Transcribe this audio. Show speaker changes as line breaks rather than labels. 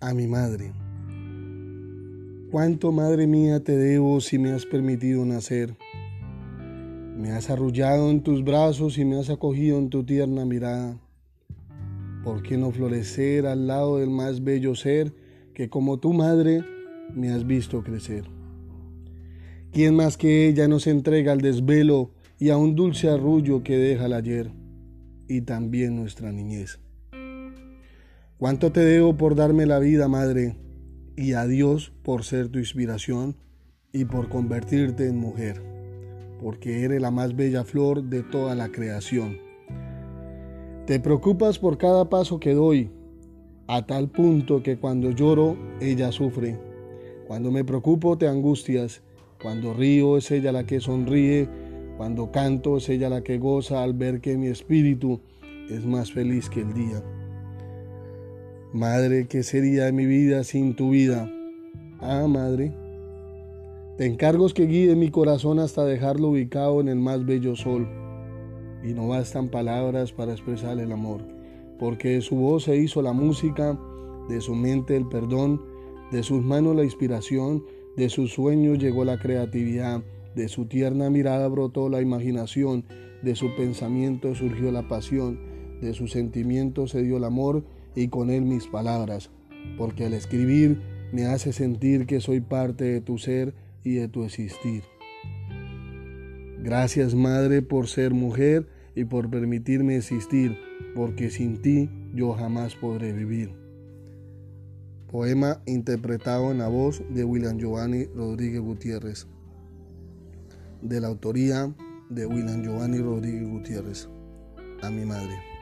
a mi madre. Cuánto, madre mía, te debo si me has permitido nacer. Me has arrullado en tus brazos y me has acogido en tu tierna mirada. ¿Por qué no florecer al lado del más bello ser que como tu madre me has visto crecer? ¿Quién más que ella nos entrega al desvelo y a un dulce arrullo que deja el ayer y también nuestra niñez? ¿Cuánto te debo por darme la vida, madre? y a Dios por ser tu inspiración y por convertirte en mujer, porque eres la más bella flor de toda la creación. Te preocupas por cada paso que doy, a tal punto que cuando lloro ella sufre. Cuando me preocupo te angustias, cuando río es ella la que sonríe, cuando canto es ella la que goza al ver que mi espíritu es más feliz que el día. Madre, ¿qué sería de mi vida sin tu vida? Ah, Madre, te encargo que guíe mi corazón hasta dejarlo ubicado en el más bello sol. Y no bastan palabras para expresar el amor, porque de su voz se hizo la música, de su mente el perdón, de sus manos la inspiración, de sus sueños llegó la creatividad, de su tierna mirada brotó la imaginación, de su pensamiento surgió la pasión, de sus sentimientos se dio el amor, y con él mis palabras, porque al escribir me hace sentir que soy parte de tu ser y de tu existir. Gracias Madre por ser mujer y por permitirme existir, porque sin ti yo jamás podré vivir. Poema interpretado en la voz de William Giovanni Rodríguez Gutiérrez, de la autoría de William Giovanni Rodríguez Gutiérrez, a mi madre.